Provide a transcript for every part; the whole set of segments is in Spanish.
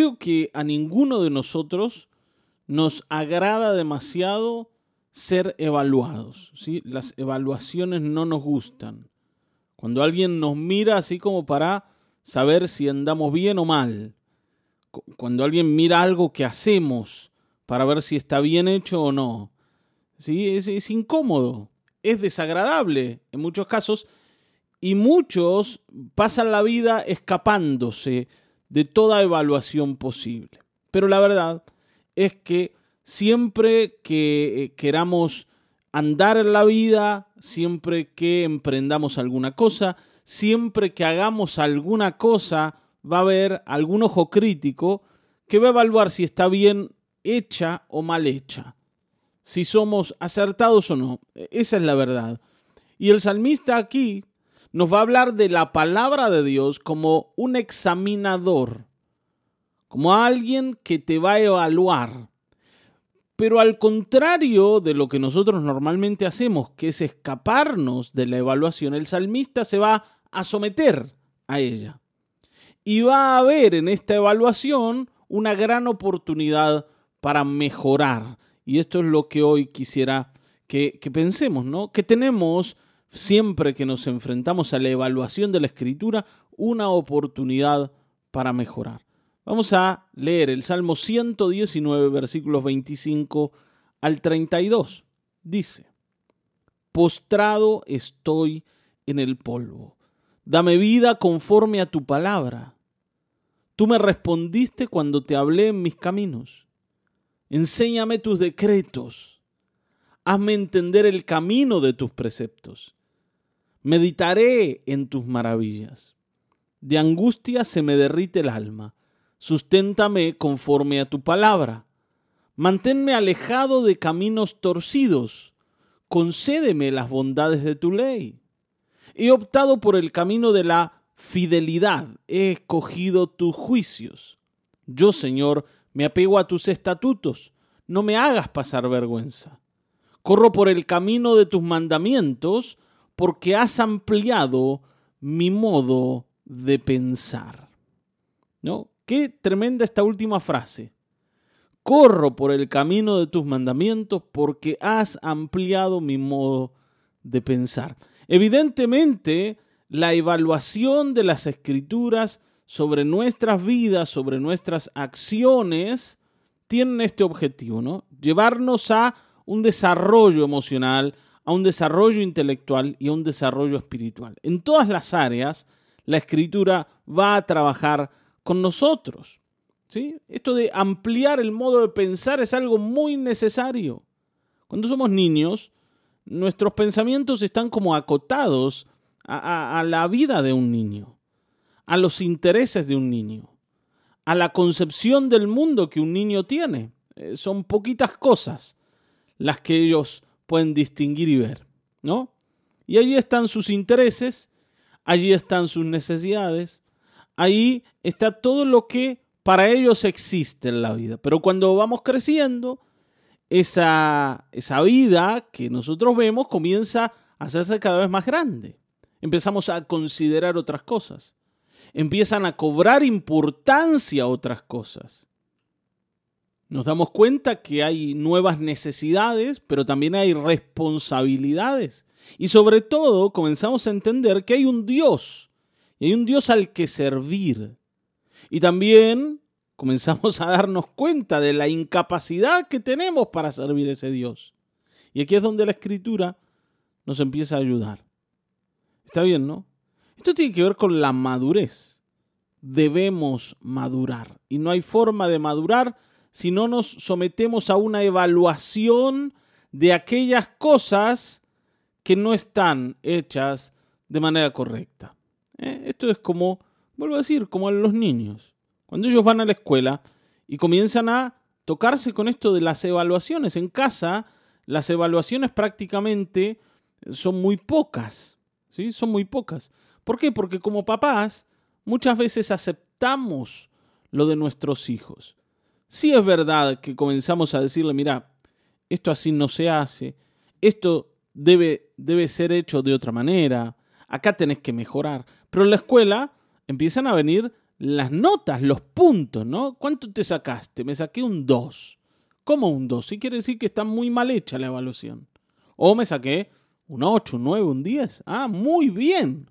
creo que a ninguno de nosotros nos agrada demasiado ser evaluados. ¿sí? Las evaluaciones no nos gustan. Cuando alguien nos mira así como para saber si andamos bien o mal. Cuando alguien mira algo que hacemos para ver si está bien hecho o no. ¿Sí? Es, es incómodo, es desagradable en muchos casos y muchos pasan la vida escapándose de toda evaluación posible. Pero la verdad es que siempre que eh, queramos andar en la vida, siempre que emprendamos alguna cosa, siempre que hagamos alguna cosa, va a haber algún ojo crítico que va a evaluar si está bien hecha o mal hecha, si somos acertados o no. E-, esa es la verdad. Y el salmista aquí nos va a hablar de la palabra de Dios como un examinador, como alguien que te va a evaluar. Pero al contrario de lo que nosotros normalmente hacemos, que es escaparnos de la evaluación, el salmista se va a someter a ella. Y va a haber en esta evaluación una gran oportunidad para mejorar. Y esto es lo que hoy quisiera que, que pensemos, ¿no? Que tenemos siempre que nos enfrentamos a la evaluación de la escritura, una oportunidad para mejorar. Vamos a leer el Salmo 119, versículos 25 al 32. Dice, Postrado estoy en el polvo. Dame vida conforme a tu palabra. Tú me respondiste cuando te hablé en mis caminos. Enséñame tus decretos. Hazme entender el camino de tus preceptos meditaré en tus maravillas. De angustia se me derrite el alma. Susténtame conforme a tu palabra. Manténme alejado de caminos torcidos. Concédeme las bondades de tu ley. He optado por el camino de la fidelidad. He escogido tus juicios. Yo, Señor, me apego a tus estatutos. No me hagas pasar vergüenza. Corro por el camino de tus mandamientos porque has ampliado mi modo de pensar. ¿No? Qué tremenda esta última frase. Corro por el camino de tus mandamientos porque has ampliado mi modo de pensar. Evidentemente, la evaluación de las escrituras sobre nuestras vidas, sobre nuestras acciones, tienen este objetivo, ¿no? Llevarnos a un desarrollo emocional, a un desarrollo intelectual y a un desarrollo espiritual. En todas las áreas, la escritura va a trabajar con nosotros. ¿sí? Esto de ampliar el modo de pensar es algo muy necesario. Cuando somos niños, nuestros pensamientos están como acotados a, la vida de un niño, a los intereses de un niño, a la concepción del mundo que un niño tiene. Eh, son poquitas cosas las que ellos pueden distinguir y ver, ¿no? Y allí están sus intereses, allí están sus necesidades, ahí está todo lo que para ellos existe en la vida. Pero cuando vamos creciendo, esa, esa vida que nosotros vemos comienza a hacerse cada vez más grande. Empezamos a considerar otras cosas. Empiezan a cobrar importancia otras cosas. Nos damos cuenta que hay nuevas necesidades, pero también hay responsabilidades. Y sobre todo comenzamos a entender que hay un Dios, y hay un Dios al que servir. Y también comenzamos a darnos cuenta de la incapacidad que tenemos para servir a ese Dios. Y aquí es donde la escritura nos empieza a ayudar. Está bien, ¿no? Esto tiene que ver con la madurez. Debemos madurar. Y no hay forma de madurar si no nos sometemos a una evaluación de aquellas cosas que no están hechas de manera correcta. ¿Eh? Esto es como, vuelvo a decir, como los niños. Cuando ellos van a la escuela y comienzan a tocarse con esto de las evaluaciones en casa, las evaluaciones prácticamente son muy pocas. ¿sí? Son muy pocas. ¿Por qué? Porque como papás muchas veces aceptamos lo de nuestros hijos. Sí es verdad que comenzamos a decirle, mira, esto así no se hace, esto debe, debe ser hecho de otra manera, acá tenés que mejorar. Pero en la escuela empiezan a venir las notas, los puntos, ¿no? ¿Cuánto te sacaste? Me saqué un 2. ¿Cómo un 2? Sí quiere decir que está muy mal hecha la evaluación. O me saqué un 8, un 9, un 10. Ah, muy bien.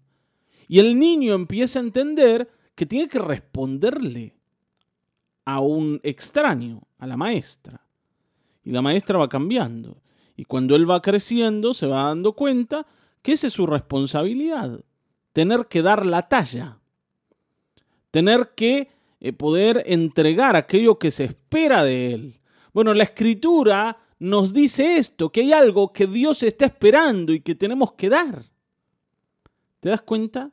Y el niño empieza a entender que tiene que responderle a un extraño, a la maestra. Y la maestra va cambiando. Y cuando él va creciendo, se va dando cuenta que esa es su responsabilidad. Tener que dar la talla tener que eh, poder entregar aquello que se espera de él. Bueno, la escritura nos dice esto, que hay algo que Dios está esperando y que tenemos que dar. ¿Te das cuenta?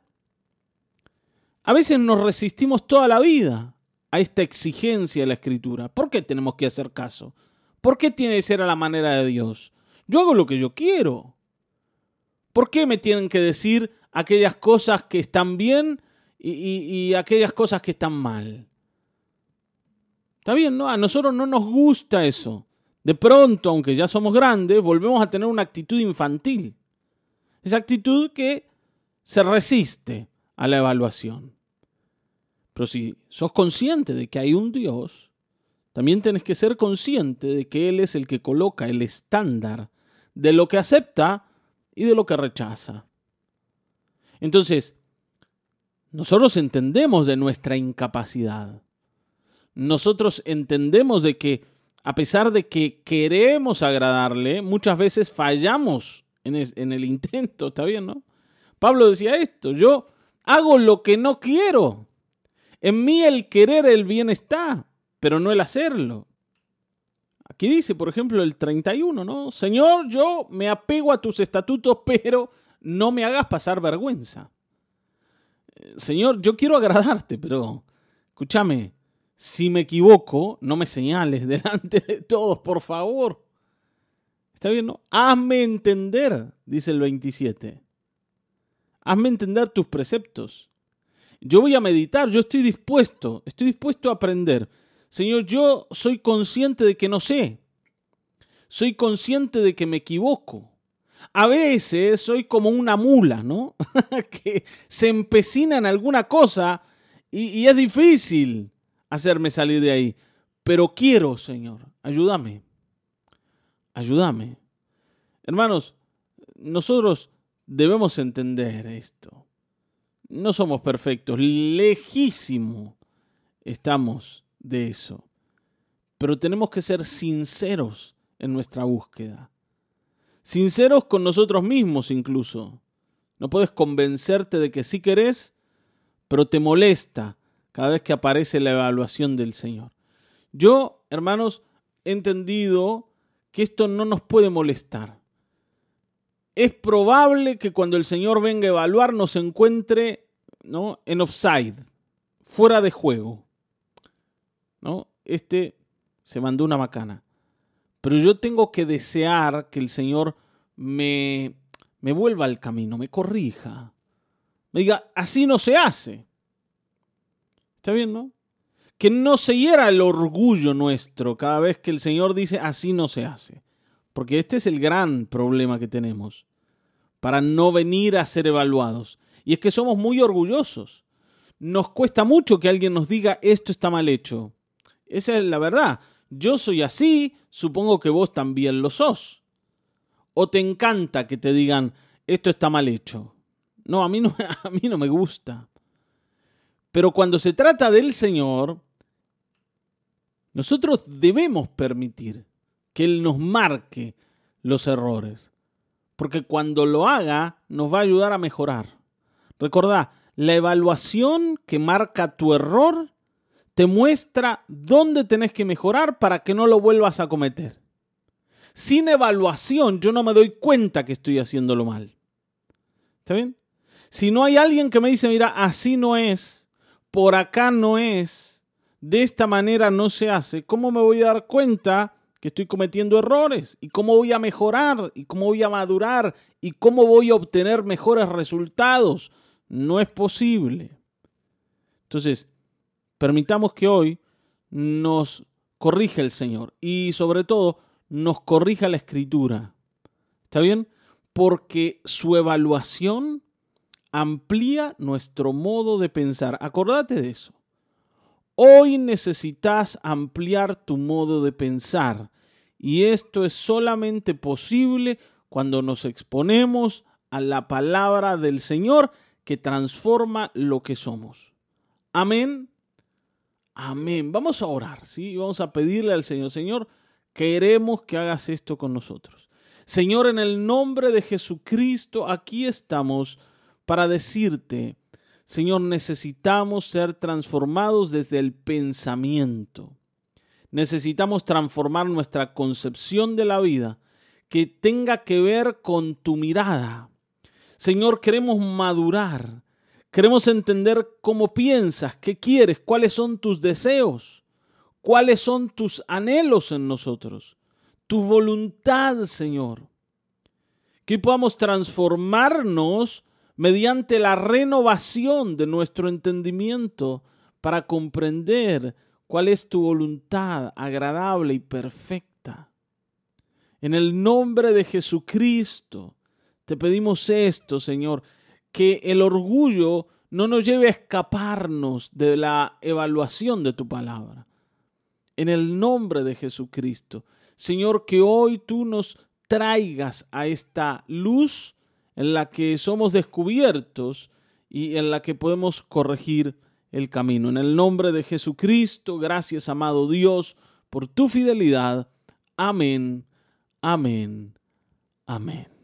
A veces nos resistimos toda la vida a esta exigencia de la escritura. ¿Por qué tenemos que hacer caso? ¿Por qué tiene que ser a la manera de Dios? Yo hago lo que yo quiero. ¿Por qué me tienen que decir aquellas cosas que están bien y, aquellas cosas que están mal. Está bien, ¿no? A nosotros no nos gusta eso. De pronto, aunque ya somos grandes, volvemos a tener una actitud infantil. Esa actitud que se resiste a la evaluación. Pero si sos consciente de que hay un Dios, también tenés que ser consciente de que Él es el que coloca el estándar de lo que acepta y de lo que rechaza. Entonces, nosotros entendemos de nuestra incapacidad. Nosotros entendemos de que a pesar de que queremos agradarle, muchas veces fallamos en, el intento, ¿está bien, no? Pablo decía esto, yo hago lo que no quiero. En mí el querer el bien está, pero no el hacerlo. Aquí dice, por ejemplo, el 31, ¿no? Señor, yo me apego a tus estatutos, pero no me hagas pasar vergüenza. Señor, yo quiero agradarte, pero escúchame, si me equivoco, no me señales delante de todos, por favor. ¿Está bien, no? Hazme entender, dice el 27. Hazme entender tus preceptos. Yo voy a meditar, yo estoy dispuesto, estoy dispuesto a aprender. Señor, yo soy consciente de que no sé. Soy consciente de que me equivoco a veces soy como una mula, ¿no? que se empecina en alguna cosa y, es difícil hacerme salir de ahí. Pero quiero, Señor, ayúdame. Ayúdame. Hermanos, nosotros debemos entender esto. No somos perfectos, lejísimo estamos de eso. Pero tenemos que ser sinceros en nuestra búsqueda. Sinceros con nosotros mismos incluso. No puedes convencerte de que sí querés, pero te molesta cada vez que aparece la evaluación del Señor. Yo, hermanos, he entendido que esto no nos puede molestar. Es probable que cuando el Señor venga a evaluar nos encuentre ¿no? en offside, fuera de juego. ¿no? Este se mandó una macana. Pero yo tengo que desear que el Señor me, me vuelva al camino, me corrija. Me diga, así no se hace. ¿Está bien, no? Que no se hiera el orgullo nuestro cada vez que el Señor dice, así no se hace. Porque este es el gran problema que tenemos para no venir a ser evaluados. Y es que somos muy orgullosos. Nos cuesta mucho que alguien nos diga, esto está mal hecho. Esa es la verdad yo soy así, supongo que vos también lo sos. O te encanta que te digan, esto está mal hecho. No, a mí no, a mí no me gusta. Pero cuando se trata del Señor, nosotros debemos permitir que Él nos marque los errores. Porque cuando lo haga, nos va a ayudar a mejorar. Recordá, la evaluación que marca tu error te muestra dónde tenés que mejorar para que no lo vuelvas a cometer. Sin evaluación yo no me doy cuenta que estoy haciéndolo mal. ¿Está bien? Si no hay alguien que me dice, mira, así no es, por acá no es, de esta manera no se hace, ¿cómo me voy a dar cuenta que estoy cometiendo errores? ¿Y cómo voy a mejorar? ¿Y cómo voy a madurar? ¿Y cómo voy a obtener mejores resultados? No es posible. Entonces, Permitamos que hoy nos corrija el Señor y sobre todo nos corrija la escritura. ¿Está bien? Porque su evaluación amplía nuestro modo de pensar. Acordate de eso. Hoy necesitas ampliar tu modo de pensar y esto es solamente posible cuando nos exponemos a la palabra del Señor que transforma lo que somos. Amén. Amén. Vamos a orar, ¿sí? Vamos a pedirle al Señor, Señor, queremos que hagas esto con nosotros. Señor, en el nombre de Jesucristo, aquí estamos para decirte, Señor, necesitamos ser transformados desde el pensamiento. Necesitamos transformar nuestra concepción de la vida que tenga que ver con tu mirada. Señor, queremos madurar. Queremos entender cómo piensas, qué quieres, cuáles son tus deseos, cuáles son tus anhelos en nosotros, tu voluntad, Señor. Que podamos transformarnos mediante la renovación de nuestro entendimiento para comprender cuál es tu voluntad agradable y perfecta. En el nombre de Jesucristo te pedimos esto, Señor, que el orgullo no nos lleve a escaparnos de la evaluación de tu palabra. En el nombre de Jesucristo, Señor, que hoy tú nos traigas a esta luz en la que somos descubiertos y en la que podemos corregir el camino. En el nombre de Jesucristo, gracias amado Dios por tu fidelidad. Amén, amén, amén.